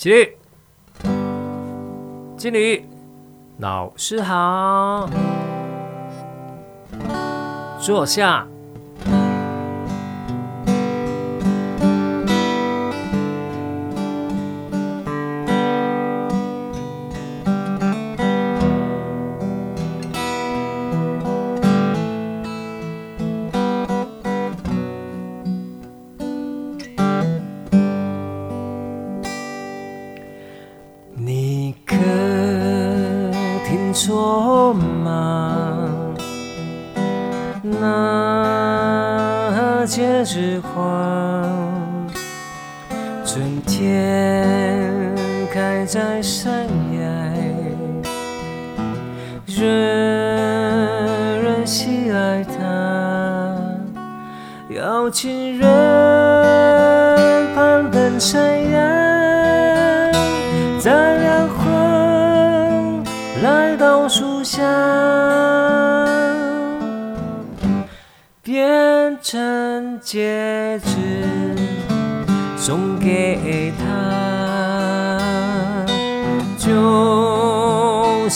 起立，敬礼，老师好，坐下。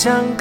就想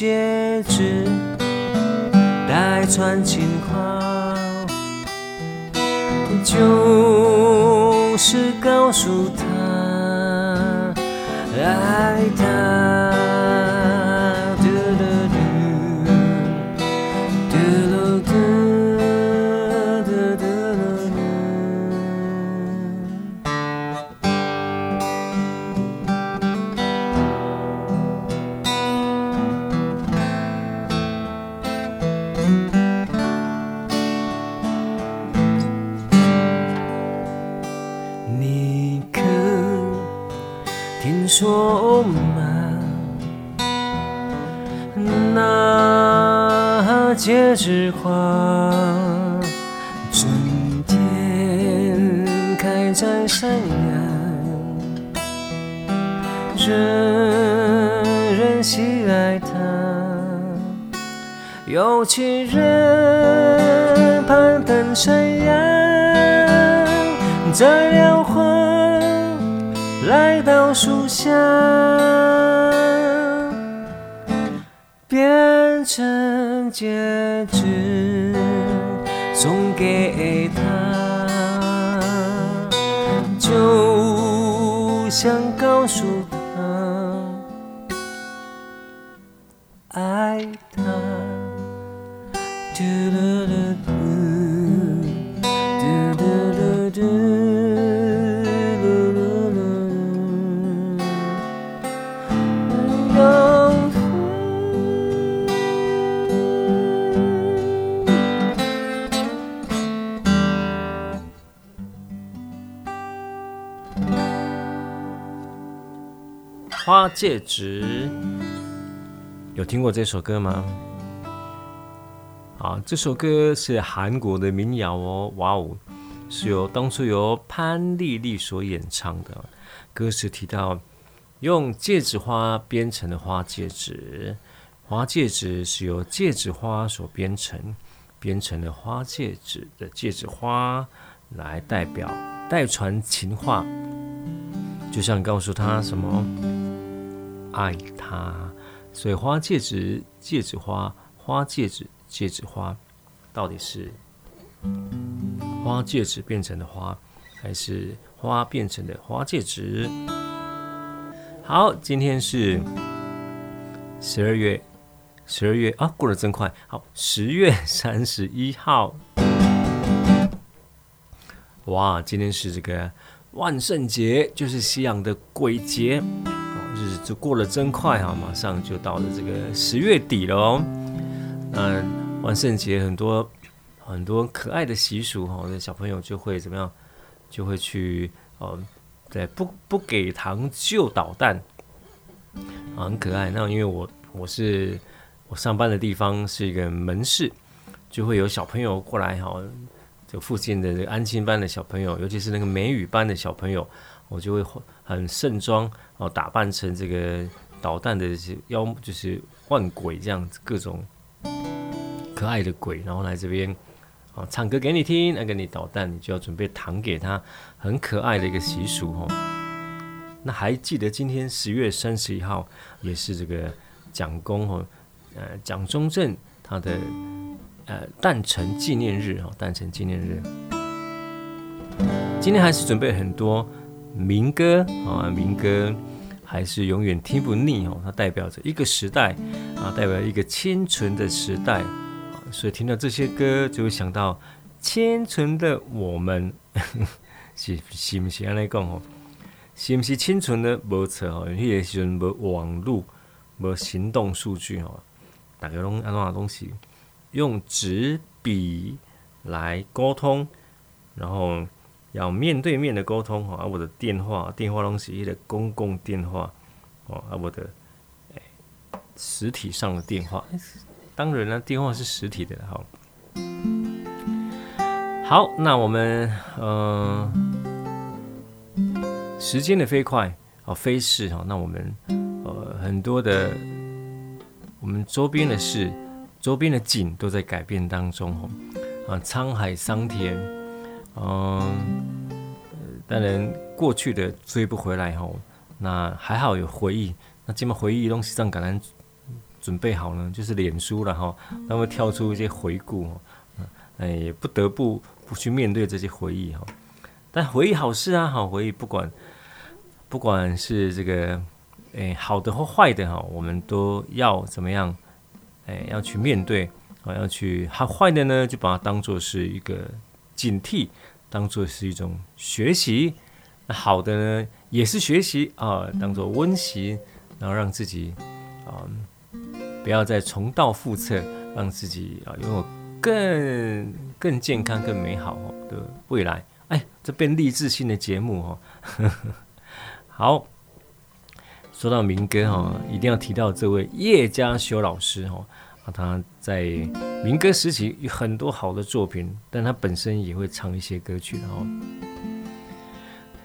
戒指戴串情话，就是告诉他爱他。花，春天开在山崖，人人喜爱它，有情人攀登山崖，摘了花。来到树下，变成戒指，总花戒指，有听过这首歌吗？啊，这首歌是韩国的民谣哦，哇哦，是由当初由潘丽丽所演唱的。歌词提到，用戒指花编成的花戒指，花戒指是由戒指花所编成，编成的花戒指的戒指花来代表代传情话，就像告诉他什么。爱他，所以花戒指、戒指花、花戒指、戒指花，到底是花戒指变成的花，还是花变成的花戒指？好，今天是十二月，十二月啊，过得真快。好，十月三十一号，哇，今天是这个万圣节，就是西洋的鬼节。日子过得真快哈，马上就到了这个十月底了哦。嗯，万圣节很多很多可爱的习俗哈，那小朋友就会怎么样？就会去哦，对，不不给糖就捣蛋，很可爱。那因为我我是我上班的地方是一个门市，就会有小朋友过来哈，就附近的这个安亲班的小朋友，尤其是那个美语班的小朋友，我就会很盛装。哦，打扮成这个捣蛋的妖，就是换鬼这样子，各种可爱的鬼，然后来这边啊唱歌给你听，来给你捣蛋，你就要准备糖给他，很可爱的一个习俗哦。那还记得今天十月三十一号也是这个蒋公哦，呃蒋中正他的呃诞辰纪念日哦，诞辰纪念日。今天还是准备很多民歌啊，民歌。还是永远听不腻哦，它代表着一个时代啊，代表一个清纯的时代，所以听到这些歌就会想到清纯的我们，是是不是安尼讲哦？是不是清纯的没错哦？那个时候没网络，没行动数据哦，大家拢安怎东西用纸笔来沟通，然后。要面对面的沟通哈，我的电话电话东西一个公共电话哦，啊我的实体上的电话，当然了，电话是实体的哈。好，那我们呃时间的飞快哦，飞逝哈，那我们呃很多的我们周边的事，周边的景都在改变当中哈啊，沧海桑田。嗯，当然过去的追不回来吼，那还好有回忆。那这么回忆东西上，感恩准备好呢，就是脸书了哈，那会跳出一些回顾，哎，也不得不不去面对这些回忆哈。但回忆好事啊，好回忆，不管不管是这个哎好的或坏的哈，我们都要怎么样？哎，要去面对啊，要去好坏的呢，就把它当做是一个。警惕，当做是一种学习，那好的呢，也是学习啊，当做温习，然后让自己啊，不要再重蹈覆辙，让自己啊拥有更更健康、更美好的未来。哎，这变励志性的节目哦。好，说到民歌哈，一定要提到这位叶家修老师哈。他在民歌时期有很多好的作品，但他本身也会唱一些歌曲。然后，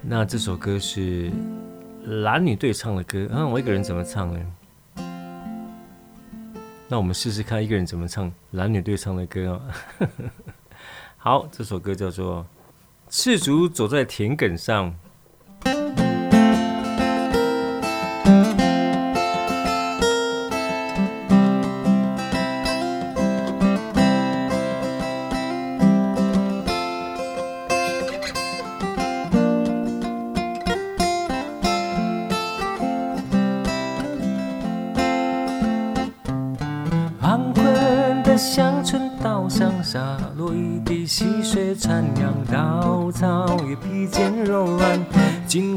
那这首歌是男女对唱的歌。嗯，我一个人怎么唱呢？那我们试试看一个人怎么唱男女对唱的歌啊。好，这首歌叫做《赤足走在田埂上》。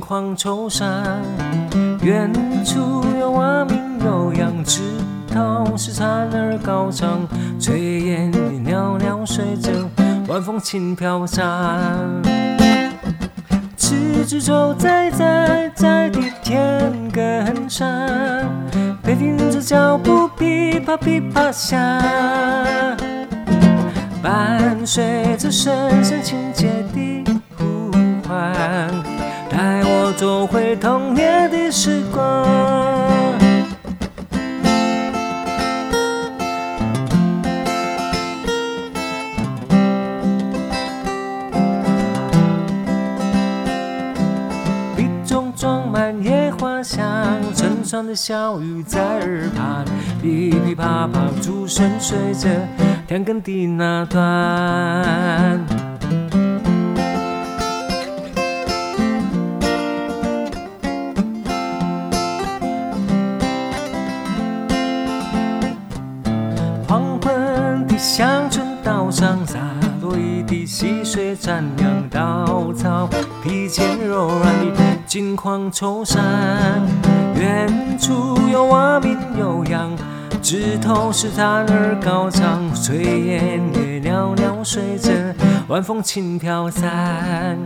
黄绸衫。远处有蛙鸣有羊，枝头是蝉儿高唱，炊烟袅袅随着晚风轻飘散。赤足走在在在的田埂上，背挺着脚步，噼啪噼啪响，伴随着声声亲切的呼唤。带我走回童年的时光。笔中装满野花香，成串的小雨在耳畔，噼噼啪啪，竹声随着田埂地那端。金黄绸衫。远处有蛙鸣悠扬，枝头是蝉儿高唱，炊烟也袅袅随着晚风轻飘散。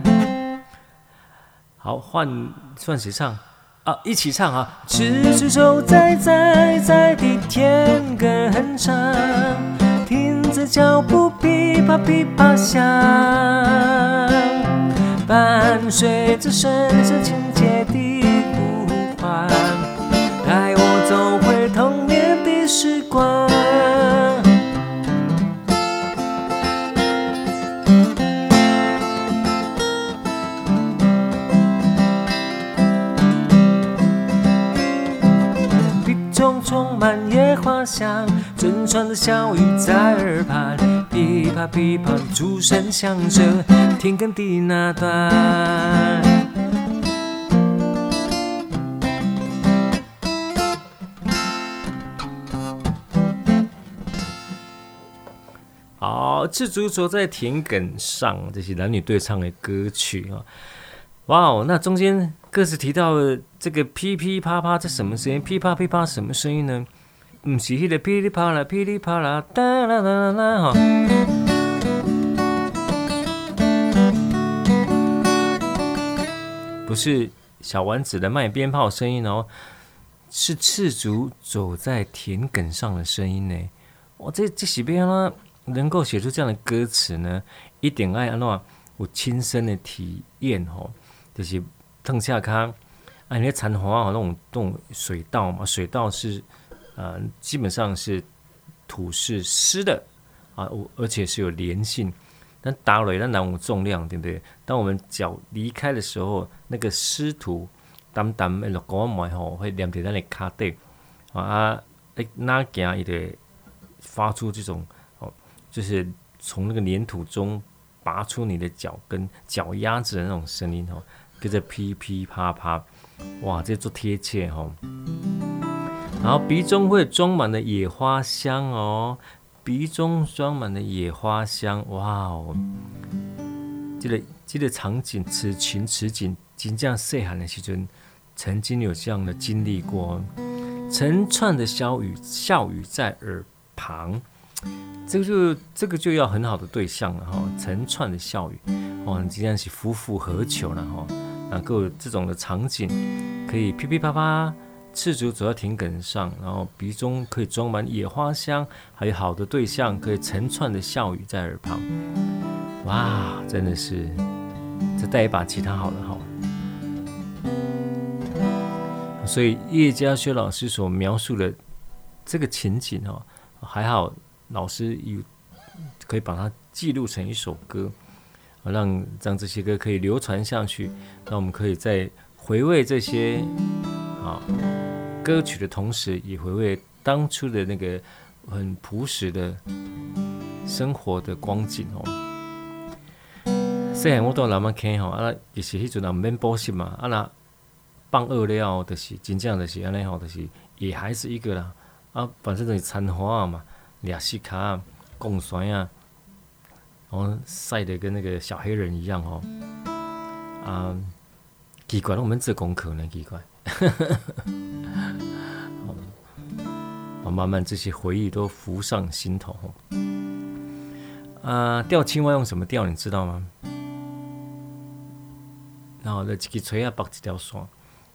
好，换换谁唱啊？一起唱啊！赤足走在在在的田埂上。听着脚步噼啪噼啪响，伴随着声声亲切的呼唤，带我走回童年的时光。笔中充满野花香。阵阵的小雨在耳畔，噼啪噼啪，竹声响着田埂的那段。好，赤足走在田埂上，这些男女对唱的歌曲啊！哇哦，那中间各自提到这个噼噼啪啪，这什么声音？噼啪噼啪，什么声音呢？不是那个噼里啪啦，噼里啪啦，哒啦啦啦啦哈！不是小丸子的卖鞭炮声音哦，是赤足走在田埂上的声音呢。我这这几边呢，能够写出这样的歌词呢，一点爱安诺我亲身的体验哦，就是邓下康啊，那蝉花啊，那种那种水稻嘛，水稻是。呃，基本上是土是湿的啊，而且是有粘性。那打雷那哪有重量，对不对？当我们脚离开的时候，那个湿土淡淡的落过来吼，会黏在那里卡带啊，诶，那行也得发出这种哦，就是从那个粘土中拔出你的脚跟脚丫子的那种声音哦，跟着噼噼啪啪，哇，这做贴切吼。然后鼻中会装满了野花香哦，鼻中装满了野花香，哇哦！这个这个场景，此情此景，真正细汉的时阵，曾经有这样的经历过。成串的小雨，笑语在耳旁，这个就这个就要很好的对象了哈、成串的笑语，哇，今天是夫复何求了哈？能够这种的场景，可以噼噼啪啪。赤足走在田埂上，然后鼻中可以装满野花香，还有好的对象，可以成串的笑语在耳旁。哇，真的是，再带一把吉他好了哈。所以叶嘉修老师所描述的这个情景哦，还好老师有可以把它记录成一首歌，让让这些歌可以流传下去，让我们可以再回味这些啊。歌曲的同时，也回味当初的那个很朴实的生活的光景哦。细汉我到南门看吼，啊，也是迄阵也，毋免补习嘛，啊那放学了后，就是真正就是安尼吼，就是也还是一个啦，啊，反正就是残花嘛，俩西卡贡酸呀，然后晒得跟那个小黑人一样哦。啊，奇怪，我们做功课呢，奇怪。好，慢慢这些回忆都浮上心头。啊，钓青蛙用什么钓？你知道吗？然后在这个锤啊绑几条线，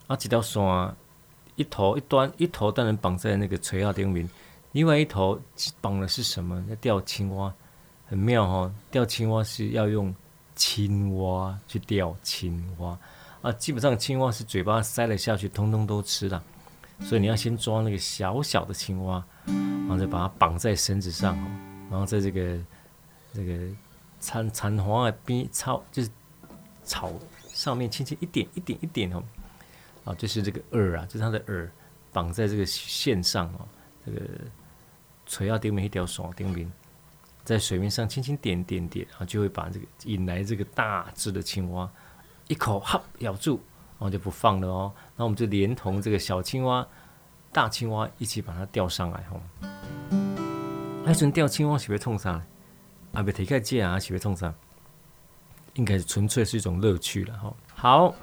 啊，几条线一头一端，一头当然绑在那个锤啊顶面，另外一头绑的是什么？那钓青蛙很妙哦，钓青蛙是要用青蛙去钓青蛙啊，基本上青蛙是嘴巴塞了下去，通通都吃了，所以你要先抓那个小小的青蛙，然后再把它绑在绳子上，然后在这个这个残残花的边草就是草。上面轻轻一点一点一点哦，啊，就是这个饵啊，就是它的饵，绑在这个线上哦，这个垂要顶面一条线顶面，在水面上轻轻点点点，然后就会把这个引来这个大只的青蛙，一口哈咬住，然后就不放了哦。那我们就连同这个小青蛙、大青蛙一起把它钓上来哦。还准钓青蛙是会创啥？啊，被提开借啊，是会创啥？应该是纯粹是一种乐趣了哈。好，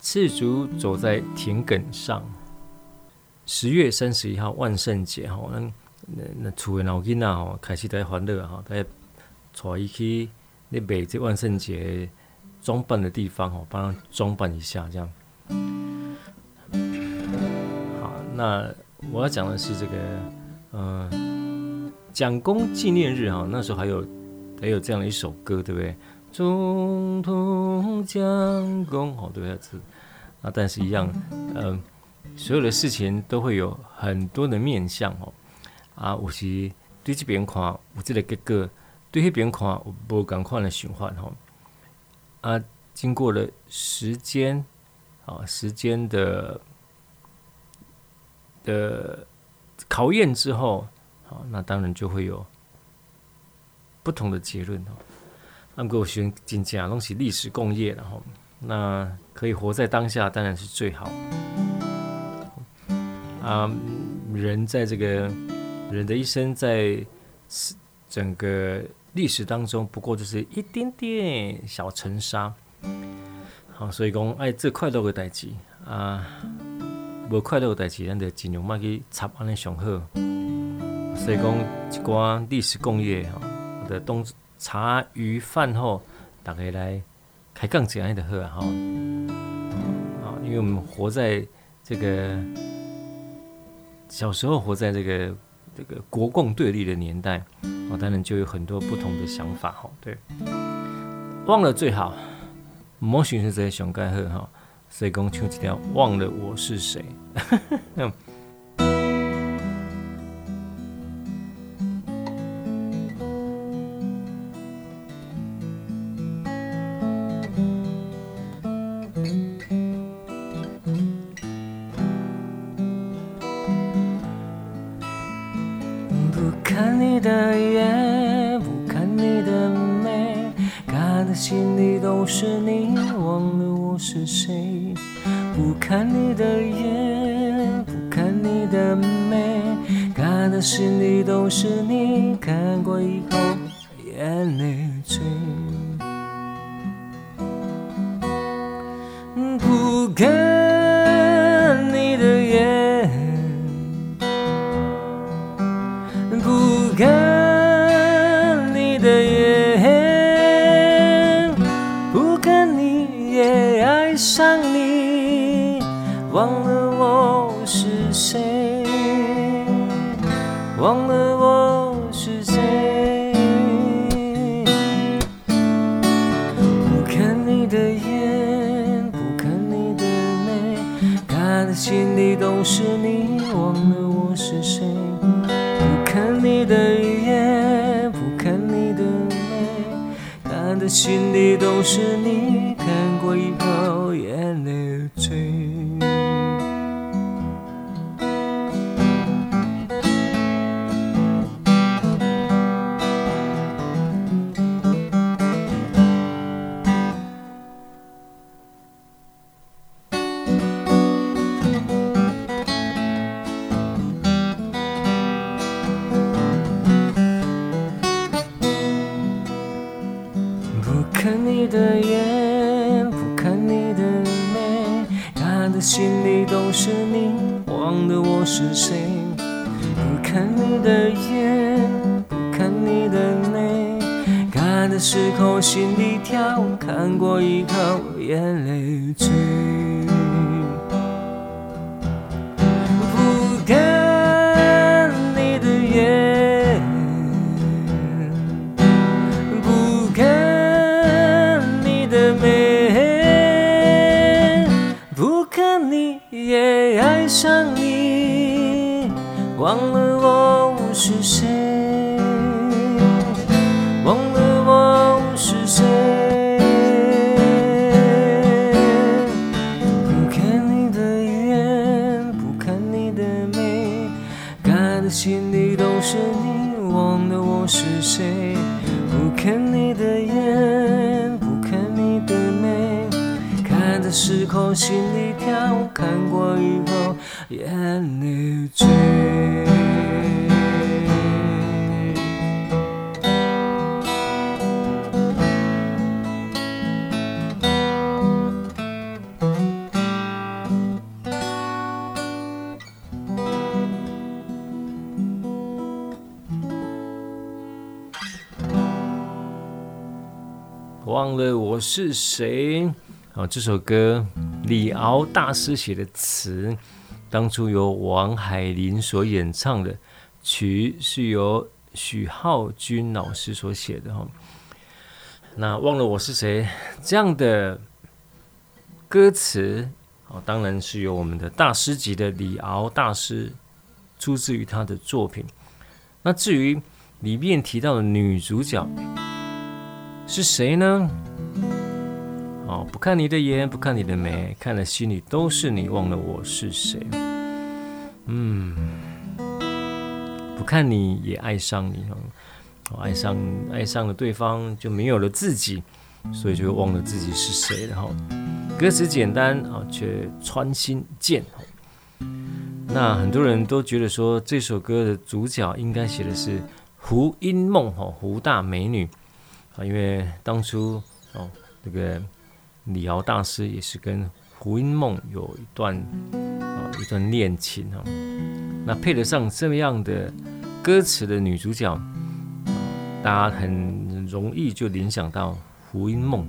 赤足走在田埂上。十月三十一号万圣节哈，那那那厝的老囡仔吼开始在欢乐哈，在带伊去那买这万圣节装扮的地方哦，帮他装扮一下这样。好，那我要讲的是这个嗯，蒋公纪念日哈，那时候还有。还有这样的一首歌，对不对？总统蒋公，哦，对不对？啊，但是一样，嗯、所有的事情都会有很多的面向哦。啊，我是对这边看，我这个结果对那边看，我不赶快的循环哈。啊，经过了时间啊，时间的的考验之后，好，那当然就会有。不同的结论哦，那么我选真正东西历史共业，然后那可以活在当下，当然是最好。啊，人在这个人的一生，在整个历史当中，不过就是一点点小尘沙。好，所以讲爱这快乐的代志啊，无快乐的代志，咱就尽量莫去插安尼上好。所以讲一寡历史共业哈。的东茶余饭后，大家来开杠这样的喝哈，啊，因为我们活在这个小时候，活在这个这个国共对立的年代，我，当然就有很多不同的想法哈。对，忘了最好，莫寻思这些想盖喝哈，所以讲唱一条忘了我是谁。心里都是你忘了我是谁。不看你的眼不看你的眉他的心里都是你看过一眼泪坠。忘了我是谁？啊，这首歌李敖大师写的词，当初由王海玲所演唱的，曲是由许浩君老师所写的哈。那忘了我是谁这样的歌词，哦，当然是由我们的大师级的李敖大师出自于他的作品。那至于里面提到的女主角。是谁呢？哦，不看你的眼，不看你的眉，看了心里都是你，忘了我是谁。嗯，不看你也爱上你哦，爱上爱上了对方就没有了自己，所以就忘了自己是谁了哈。歌词简单啊，却穿心剑。那很多人都觉得说这首歌的主角应该写的是胡因梦哈，胡大美女。啊，因为当初哦，这个李敖大师也是跟胡因梦有一段啊一段恋情哈，那配得上这样的歌词的女主角，大家很容易就联想到胡因梦。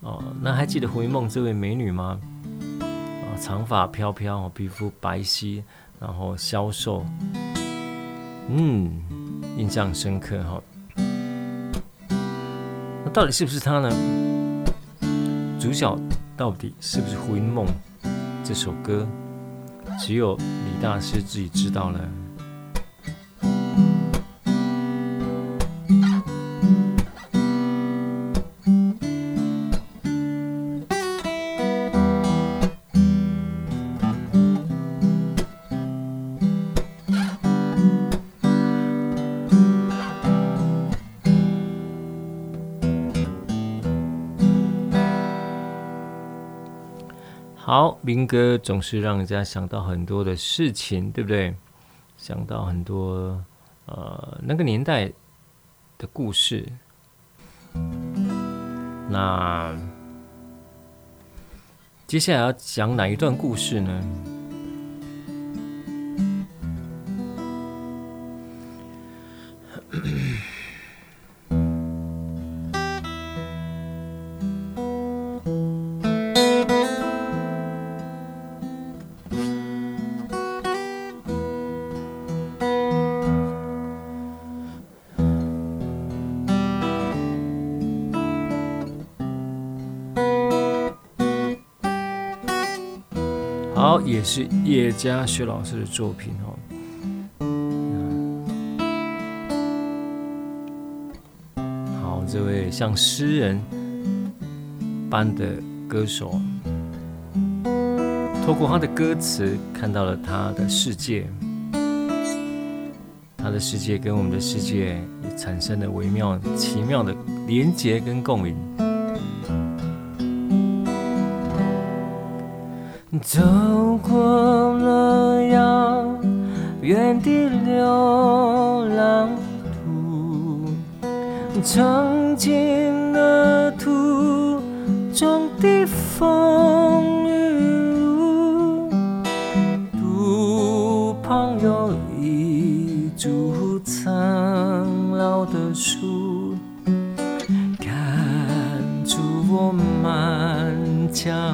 哦，那还记得胡因梦这位美女吗？啊，长发飘飘，皮肤白皙，然后消瘦，嗯，印象深刻哈。到底是不是他呢？主角到底是不是胡因梦？这首歌只有李大师自己知道了。民歌总是让人家想到很多的事情，对不对？想到很多呃那个年代的故事。那接下来要讲哪一段故事呢？是叶佳学老师的作品哦。好，这位像诗人般的歌手，透过他的歌词看到了他的世界，他的世界跟我们的世界也产生了微妙奇妙的连结跟共鸣。走过了遥远的流浪途，尝尽了途中的风雨路，路旁有一株苍老的树，看住我满腔。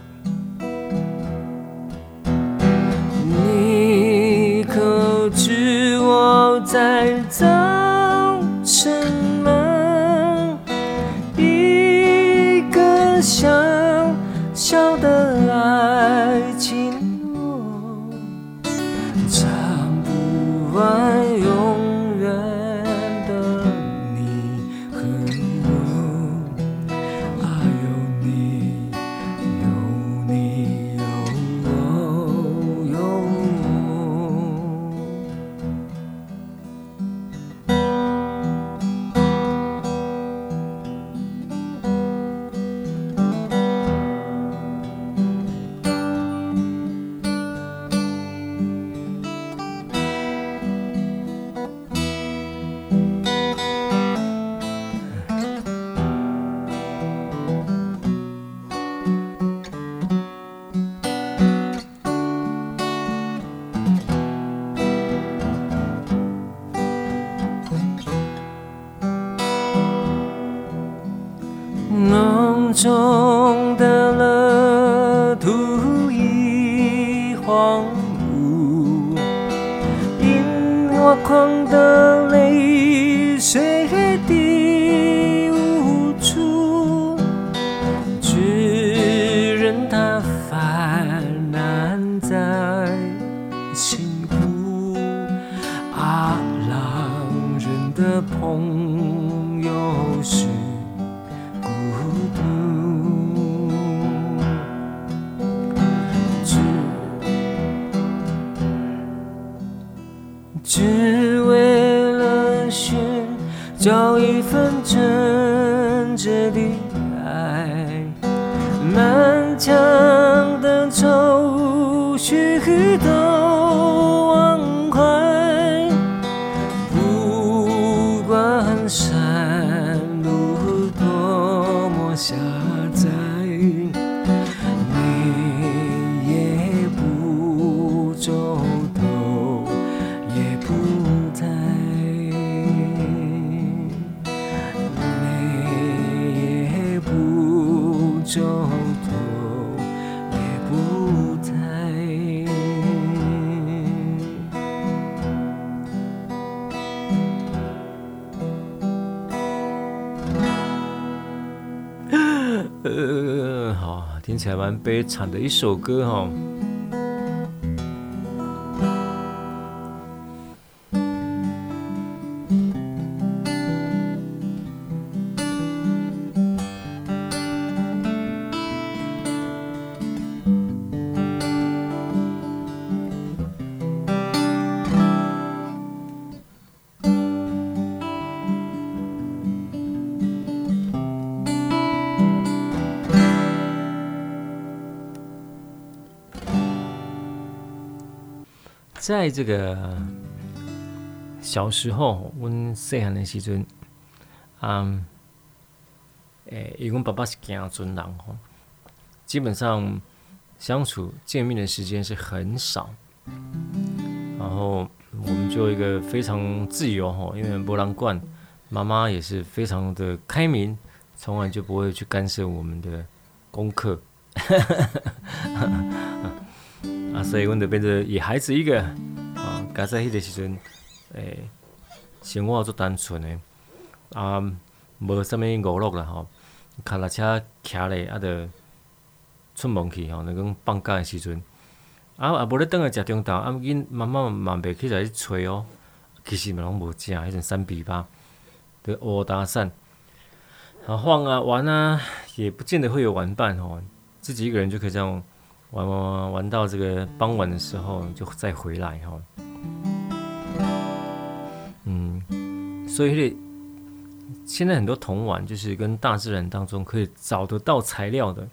起来蛮悲惨的一首歌哈。在这个小时候，我细汉的时阵，嗯，诶，因为爸爸是行船人吼，基本上相处见面的时间是很少，然后我们就一个非常自由吼，因为没人管，妈妈也是非常的开明，从来就不会去干涉我们的功课。啊，所以阮就变做野孩子一个啊，加在迄个时阵，诶、生活足单纯诶，啊，无啥物娱乐啦吼，脚踏车骑咧，啊，着出门去吼，那讲放假诶时阵，啊啊，无咧倒来食中昼，啊，因妈妈嘛袂起来去找哦，其实嘛拢无食，迄阵三比八，的哦打伞，啊晃啊玩啊，也不见得会有玩伴哦，自己一个人就可以这样玩玩玩玩到这个傍晚的时候就再回来哈。嗯，所以现在很多童玩就是跟大自然当中可以找得到材料的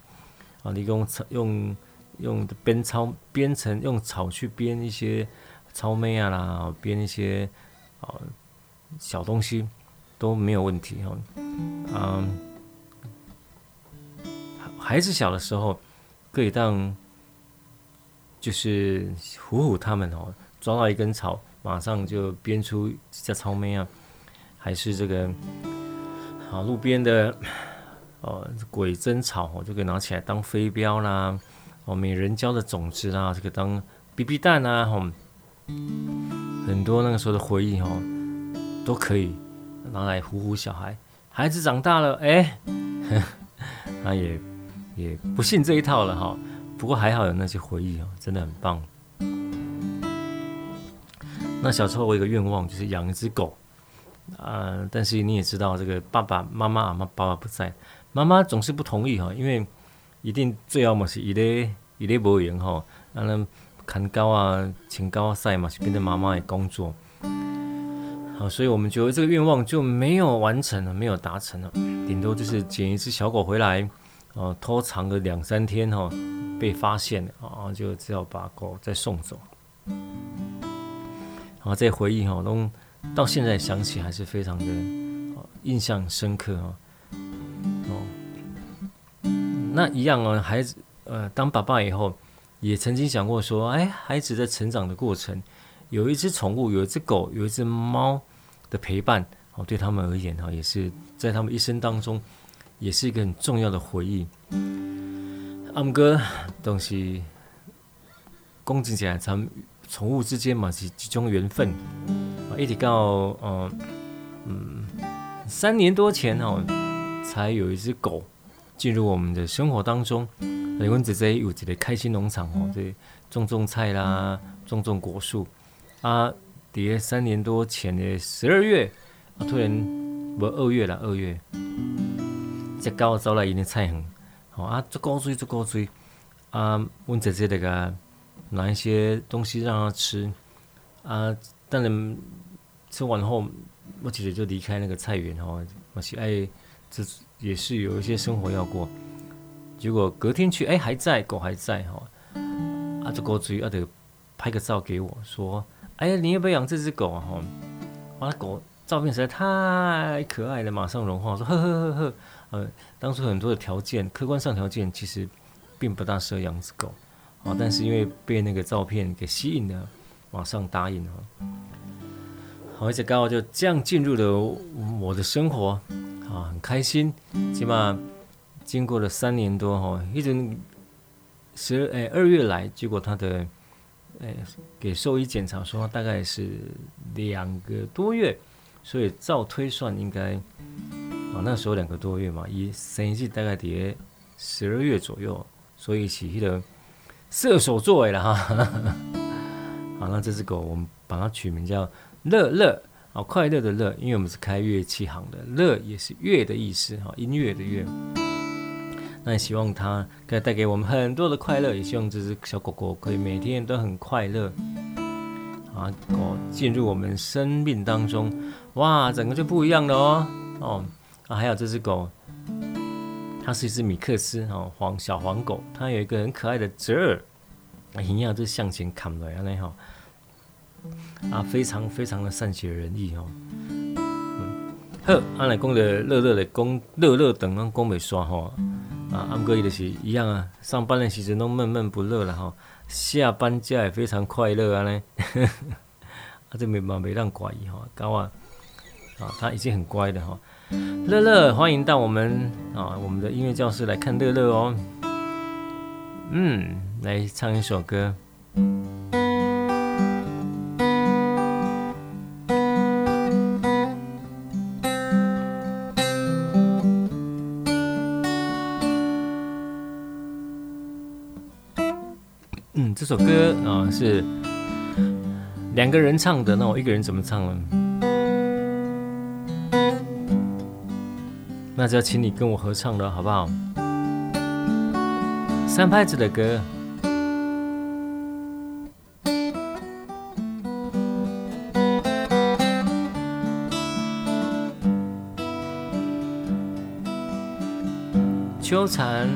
啊，你用用用编草编成用草去编一些草莓啊啦，编一些啊。小东西都没有问题哈，嗯，孩子小的时候可以当就是唬唬他们哦，抓到一根草，马上就编出叫草莓啊，还是这个好路边的哦鬼针草哦，就可以拿起来当飞镖啦，哦美人蕉的种子啦，这个当 BB 弹啊，吼，很多那个时候的回忆哈。都可以拿来唬唬小孩，孩子长大了，哎，他也也不信这一套了哈。不过还好有那些回忆哦，真的很棒。那小时候我有个愿望就是养一只狗，啊、呃，但是你也知道这个爸爸妈妈阿，妈爸爸不在，妈妈总是不同意哈，因为一定最好嘛是一类一类无缘哈，让人看高啊，请高啊赛嘛是变成妈妈的工作。好，所以我们觉得这个愿望就没有完成了，没有达成了，顶多就是捡一只小狗回来，哦，偷藏个两三天哈，被发现了啊，就只好把狗再送走。好，这回忆哈，都到现在想起还是非常的印象深刻啊。哦，那一样啊，孩子呃，当爸爸以后，也曾经想过说，哎，孩子在成长的过程。有一只宠物，有一只狗，有一只猫的陪伴，哦，对他们而言，哈，也是在他们一生当中，也是一个很重要的回忆。阿姆哥，东西，恭敬起来，咱们宠物之间嘛是一种缘分。一直到嗯嗯三年多前哦，才有一只狗进入我们的生活当中。雷文姐姐有一个开心农场哦，对，种种菜啦，种种果树。啊，底下三年多前的十二月，啊，突然不二月了，二月，这狗走来一点菜园，好啊，做高追做高追，啊，问姐姐那个拿一些东西让它吃，啊，当然吃完后，我姐姐就离开那个菜园哦，我是哎，这也是有一些生活要过，结果隔天去，哎，还在，狗还在哈，啊，做高追啊，得拍个照给我说。哎呀，你要不要养这只狗啊？哈，哇，狗照片实在太可爱了，马上融化，说呵呵呵呵。呃，当初很多的条件，客观上条件其实并不大适合养只狗，啊，但是因为被那个照片给吸引了，马上答应了。好，而且刚好就这样进入了我的生活，啊，很开心。起码经过了三年多哈，一直十二哎二月来，结果他的。哎，给兽医检查说大概是两个多月，所以照推算应该，啊那时候两个多月嘛，一生日大概得十二月左右，所以起的射手座位了哈。好，那这只狗我们把它取名叫乐乐，啊快乐的乐，因为我们是开乐器行的，乐也是乐的意思哈，音乐的乐。那也希望它可以带给我们很多的快乐，也希望这只小狗狗可以每天都很快乐。啊，狗进入我们生命当中，哇，整个就不一样了哦。哦，啊，还有这只狗，它是一只米克斯哦，黄小黄狗，它有一个很可爱的折耳，一样就向前看来啊，那哈，啊，非常非常的善解人意哦。嗯，好，阿来讲的乐乐的讲乐乐等啊，讲袂煞哈。啊，阿哥伊就是一样啊，上班的时阵都闷闷不乐了哈，下班家也非常快乐啊呢，啊这没嘛没让怪异哈，高啊，啊他已经很乖的哈，乐乐欢迎到我们啊我们的音乐教室来看乐乐哦，嗯，来唱一首歌。嗯这首歌啊、是两个人唱的，那我一个人怎么唱呢？那就要请你跟我合唱了，好不好？三拍子的歌。秋蝉，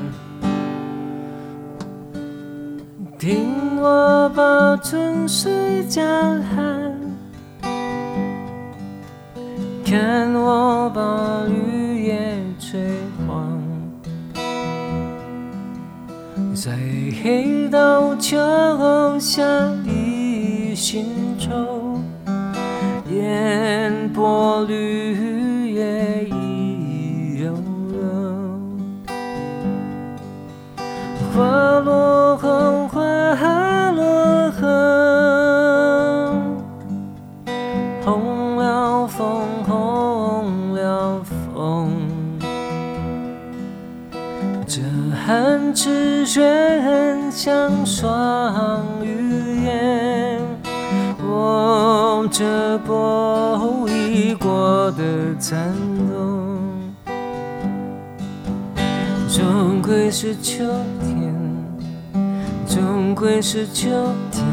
听我把春水江寒，看我把绿在黑刀桥下的心愁，烟波绿。寒枝雪恨像双语言，我这不已过的残冬，终归是秋天。终归是秋天，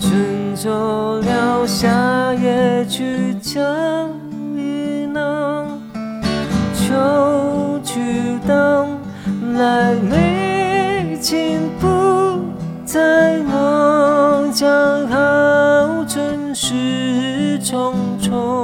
春走了，夏也去将来，美景不在，我，将好春事重重。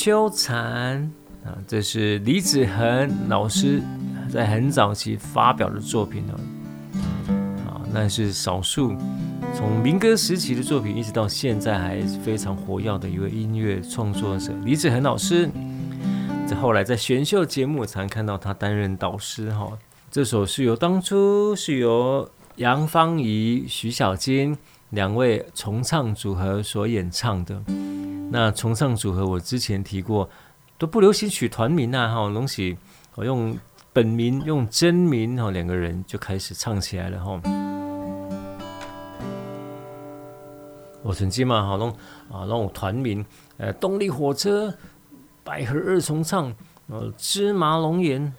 秋蝉啊，这是李子恒老师在很早期发表的作品哦。啊，那是少数从民歌时期的作品，一直到现在还非常活跃的一位音乐创作者李子恒老师。在后来在选秀节目常看到他担任导师哈。这首是由当初是由杨芳仪、徐小菁两位重唱组合所演唱的。那重唱组合我之前提过，都不流行取团名啊，哈，东西我用本名用真名哈，两个人就开始唱起来了哈。我曾经嘛，哈，弄啊弄团名，呃，动力火车、百合二重唱，呃，芝麻龙岩、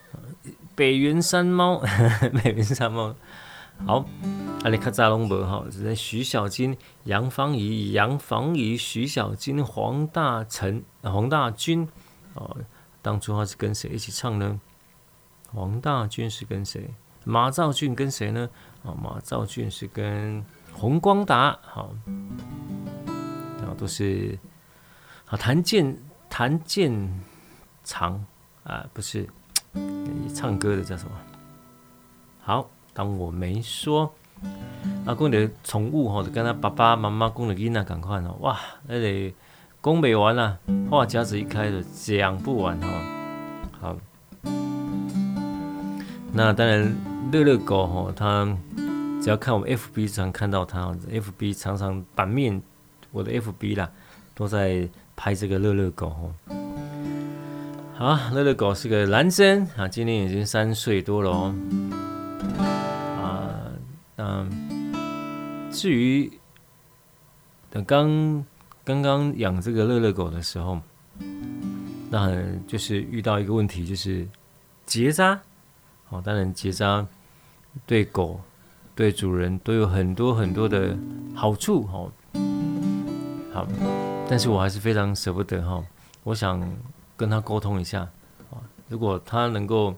北原山猫、北原山猫。好，阿里卡扎龙伯哈，是徐小金、杨芳仪、杨芳仪、徐小金、黄大成、黄大军哦。当初他是跟谁一起唱呢？黄大军是跟谁？马兆俊跟谁呢？啊，马兆俊是跟洪光达，好，然后都是啊，谭健谭健长啊，不是唱歌的叫什么？好，当我没说。啊，讲的宠物吼，就跟他爸爸妈妈讲的囡仔同款哦，哇，那个讲不完啊，话匣子一开就讲不完哈。好，那当然乐乐狗吼，它只要看我们 FB 常看到它，FB 常常版面我的 FB 啦，都在拍这个乐乐狗吼。好，乐乐狗是个男生啊，今年已经三岁多了哦。嗯，至于等刚刚刚养这个乐乐狗的时候，那就是遇到一个问题，就是结扎。哦，当然结扎对狗对主人都有很多很多的好处。哦，好，但是我还是非常舍不得哈。我想跟他沟通一下啊，如果他能够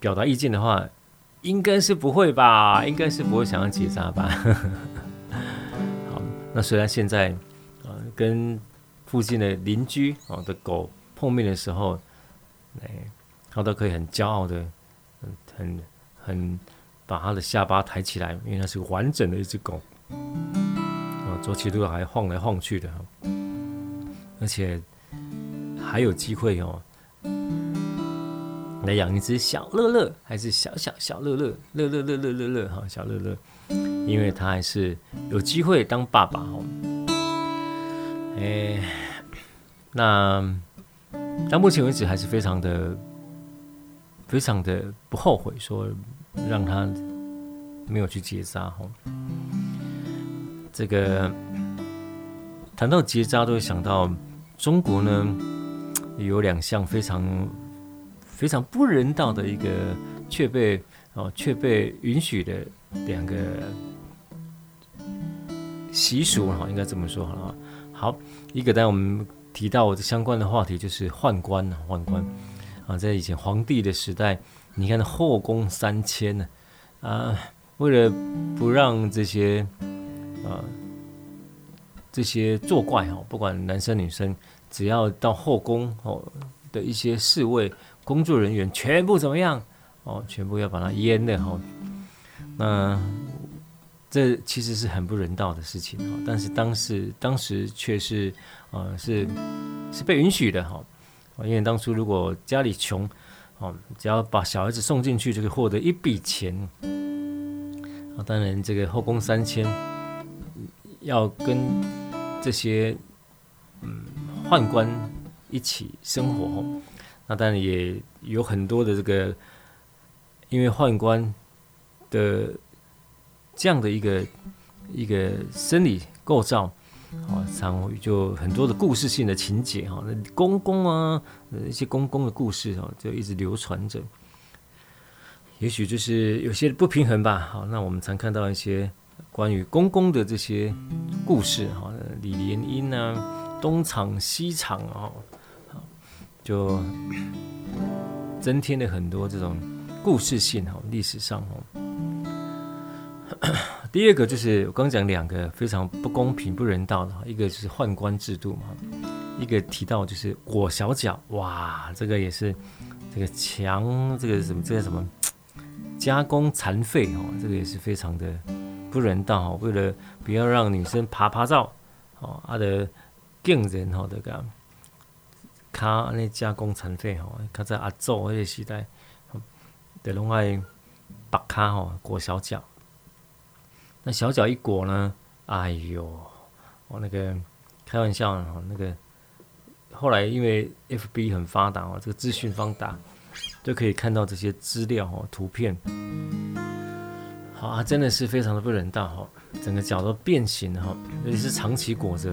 表达意见的话。应该是不会吧，应该是不会想要结扎吧。好，那虽然现在啊、跟附近的邻居啊、的狗碰面的时候，哎，它都可以很骄傲的，很很把它的下巴抬起来，因为它是完整的一只狗，啊、哦，走起路还晃来晃去的，而且还有机会哦。来养一只小乐乐，还是小小小乐乐，乐乐乐乐乐乐哈，小乐乐，因为他还是有机会当爸爸哦。哎，那到目前为止还是非常的、非常的不后悔，说让他没有去结扎哈。这个谈到结扎，都会想到中国呢，有两项非常。非常不人道的一个，却被哦却被允许的两个习俗哈，应该这么说好了。好，一个当我们提到我的相关的话题就是宦官啊，宦官啊，在以前皇帝的时代，你看后宫三千呢啊，为了不让这些啊这些作怪哈，不管男生女生，只要到后宫哦的一些侍卫。工作人员全部怎么样？哦，全部要把它淹了哈。那这其实是很不人道的事情哈。但是当时当时却是呃是是被允许的哈。因为当初如果家里穷哦，只要把小孩子送进去就可以获得一笔钱。啊，当然这个后宫三千要跟这些嗯宦官一起生活。那当然也有很多的这个，因为宦官的这样的一个一个生理构造，啊，常就很多的故事性的情节哈，那公公啊，一些公公的故事哈，就一直流传着。也许就是有些不平衡吧。好，那我们常看到一些关于公公的这些故事哈，李莲英啊，东厂西厂啊。就增添了很多这种故事性哈，历史上哦。第二个就是我刚讲两个非常不公平、不人道的，一个就是宦官制度嘛，一个提到就是裹小脚，哇，这个也是这个强这个什么这个什么加工残废哦，这个也是非常的不人道哦，为了不要让女生爬趴走哦，他的更人哦这个。卡那加工残废吼，他在阿祖迄个时代，得拢爱白卡吼裹小脚。那小脚一裹呢，哎呦，我那个开玩笑哈，那个后来因为 FB 很发达哦，这个资讯发达，就可以看到这些资料哦，图片。好啊，真的是非常的不人道哈，整个脚都变形了哈，尤其是长期裹着。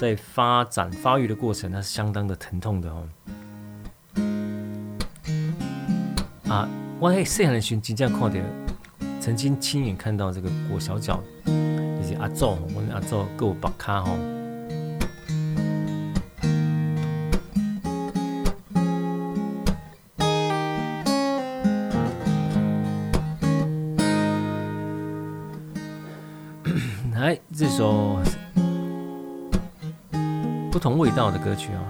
在发展发育的过程，它是相当的疼痛的哦。啊，我喺细汉的时候真正看到，曾经亲眼看到这个裹小脚，就是阿祖，我们阿祖够有白卡吼。同味道的歌曲啊。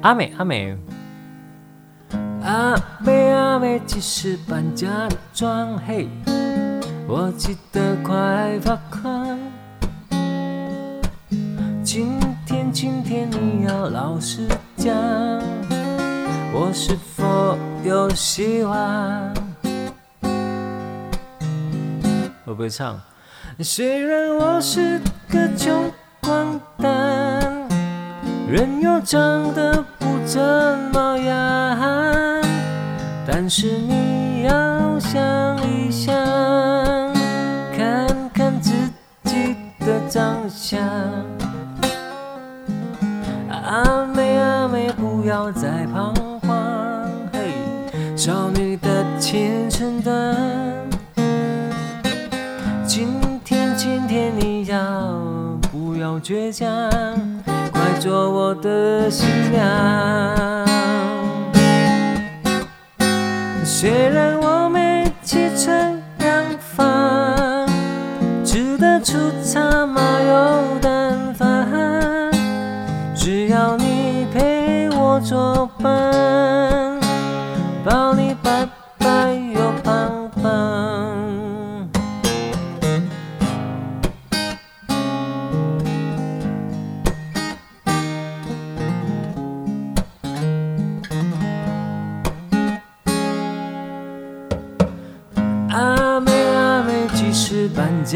阿美阿美，阿美阿美，几时搬家装？嘿，我记得快发狂。今天今天你要老实讲，我是否有希望？会不会唱？虽然我是个穷光蛋。人又长得不怎么样，但是你要想一想，看看自己的长相。阿妹阿妹，不要再彷徨，嘿，少女的青春短。倔强？快做我的新娘。虽然我没汽车洋房，吃得粗茶马有蛋饭，只要你陪我作伴，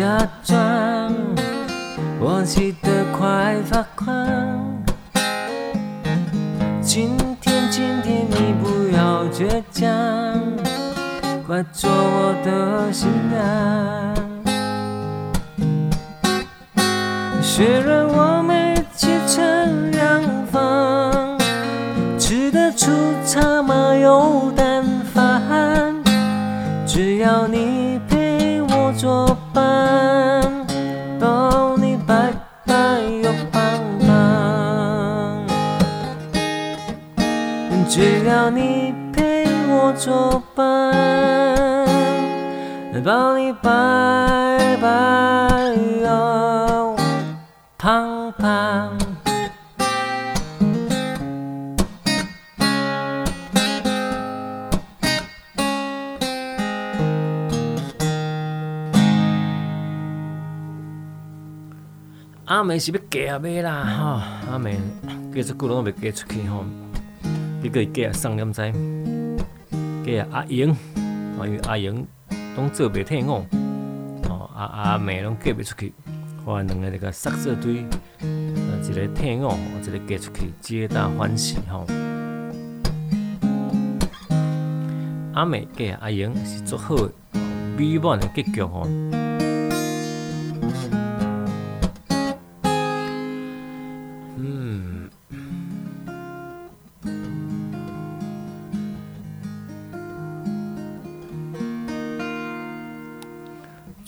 假装，我气得快发狂。今天，今天你不要倔强，快做我的新娘。虽然我没汽车洋房，吃得出茶马有蛋饭，只要你作伴，抱你白白又胖胖。只要你陪我作伴，抱你白白又胖胖。阿妹是要嫁啊妹啦，哈！阿妹嫁出去拢未嫁出去吼，结果嫁啊送念仔，嫁啊阿英，因为阿英拢做袂退伍，哦阿阿妹拢嫁袂出去，后来两个这个杀做对，一个退伍，一个嫁出去，皆大欢喜吼。阿妹嫁阿英是做好的美满的结局吼。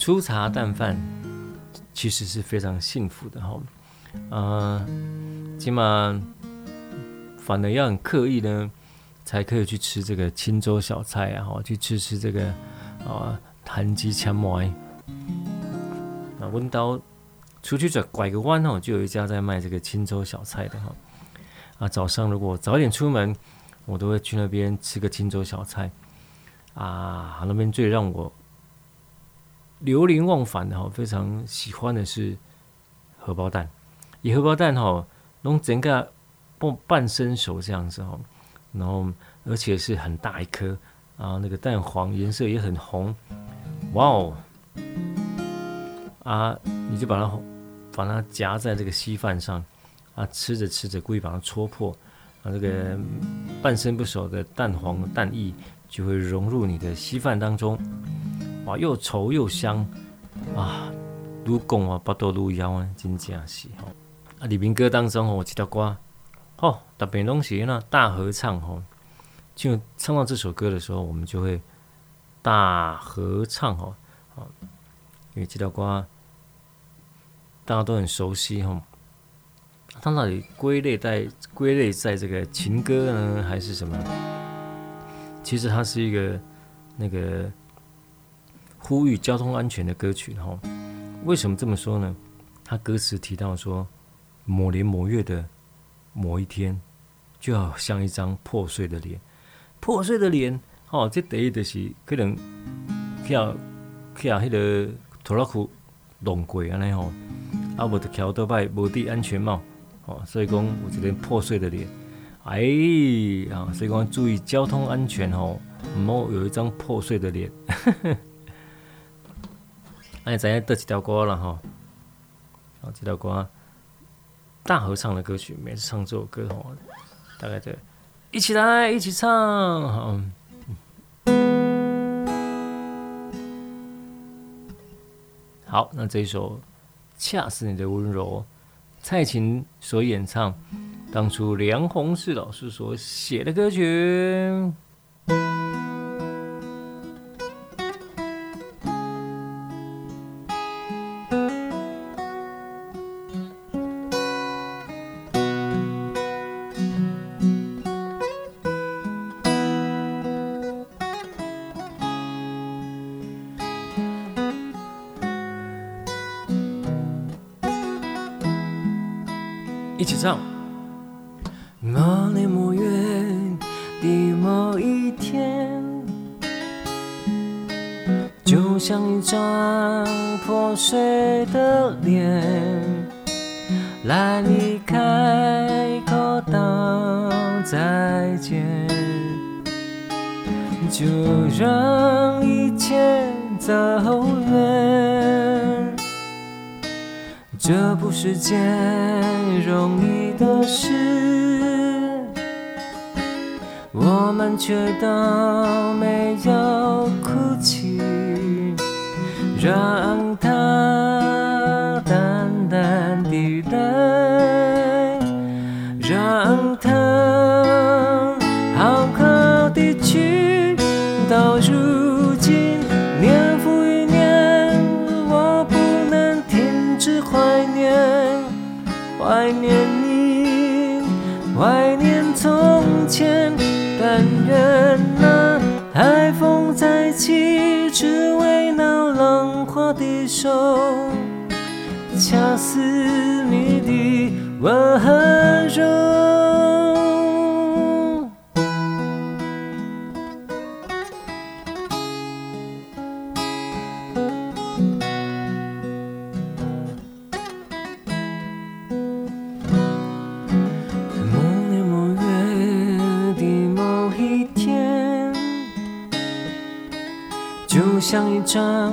粗茶淡饭其实是非常幸福的哈，呃，起码反而要很刻意呢，才可以去吃这个清粥小菜啊，哈，去吃吃这个啊弹鸡枪馍。那温刀出去转拐个弯哦，就有一家在卖这个清粥小菜的哈。啊，早上如果早点出门，我都会去那边吃个清粥小菜啊，那边最让我。流连忘返的哈，非常喜欢的是荷包蛋，以荷包蛋哈弄整个半半生熟这样子哈，然后而且是很大一颗啊，那个蛋黄颜色也很红，哇哦。啊，你就把它把它夹在这个稀饭上啊，吃着吃着故意把它戳破啊，这个半生不熟的蛋黄蛋液就会融入你的稀饭当中。哇，又稠又香啊！如讲啊，巴肚如枵啊，真正是吼。啊，里面歌当中吼，有一条歌，吼，特别拢是那大合唱吼。就唱到这首歌的时候，我们就会大合唱吼。因为这条歌大家都很熟悉吼。它到底归类在归类在这个情歌呢，还是什么？其实它是一个那个。呼吁交通安全的歌曲。哈，为什么这么说呢？他歌词提到说，某年某月的某一天，就好像一张破碎的脸，破碎的脸。哦，这等于就是可能跳跳迄个拖拉库弄过安尼吼，啊，无得桥都歹，无戴安全帽，哦，所以讲有一个破碎的脸，哎，啊，所以讲注意交通安全吼，唔好有一张破碎的脸。哎，知影得一条歌了哈，好，这条歌大合唱的歌曲，每次唱这首歌吼，大概就，一起来，一起唱，好。好，那这一首《恰似你的温柔》，蔡琴所演唱，当初梁鸿志老师所写的歌曲。一起唱。某年某月的某一天，就像一张破碎的脸，来你开口道再见，就让一切走远。这不是件容易的事，我们却都没有哭泣，让走恰似你的温柔嗯某年某月的某一天就像一张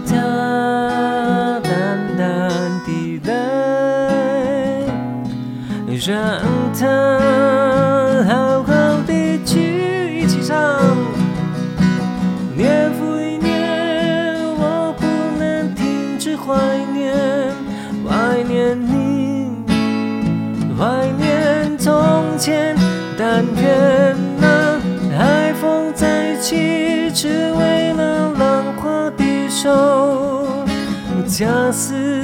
让它好好的去，一起唱。年复一年，我不能停止怀念，怀念你，怀念从前，但愿那海风再起，只为那浪花的。手，恰似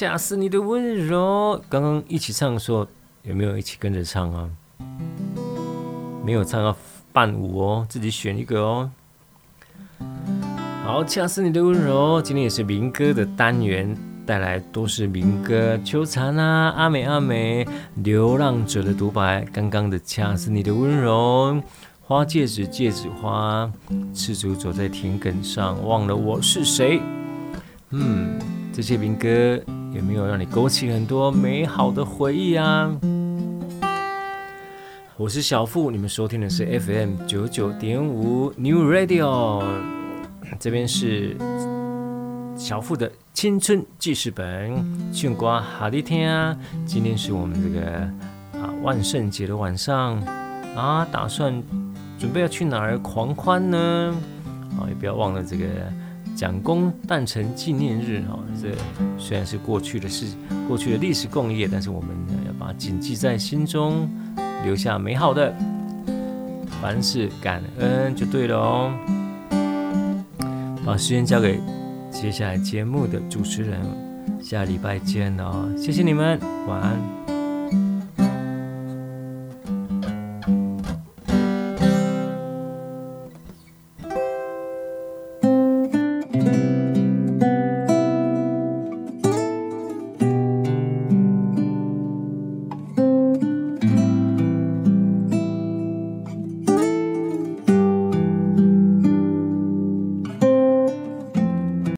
恰似你的温柔。刚刚一起唱的时候，有没有一起跟着唱啊？没有唱要伴舞哦，自己选一个哦。好，恰似你的温柔，今天也是民歌的单元，带来都是民歌，秋蝉啊，阿美阿美，流浪者的独白。刚刚的恰似你的温柔，花戒指戒指花，赤足走在田埂上，忘了我是谁。嗯，这些民歌有没有让你勾起很多美好的回忆啊？我是小富，你们收听的是 FM 九九点五 New Radio。这边是小富的青春记事本，庆瓜好的天啊！今天是我们这个啊万圣节的晚上啊，打算准备要去哪儿狂欢呢？啊，也不要忘了这个蒋公诞辰纪念日啊！这虽然是过去的事，过去的历史共业，但是我们呢要把它谨记在心中，留下美好的，凡事感恩就对了哦。把时间交给接下来节目的主持人，下礼拜见哦！谢谢你们，晚安。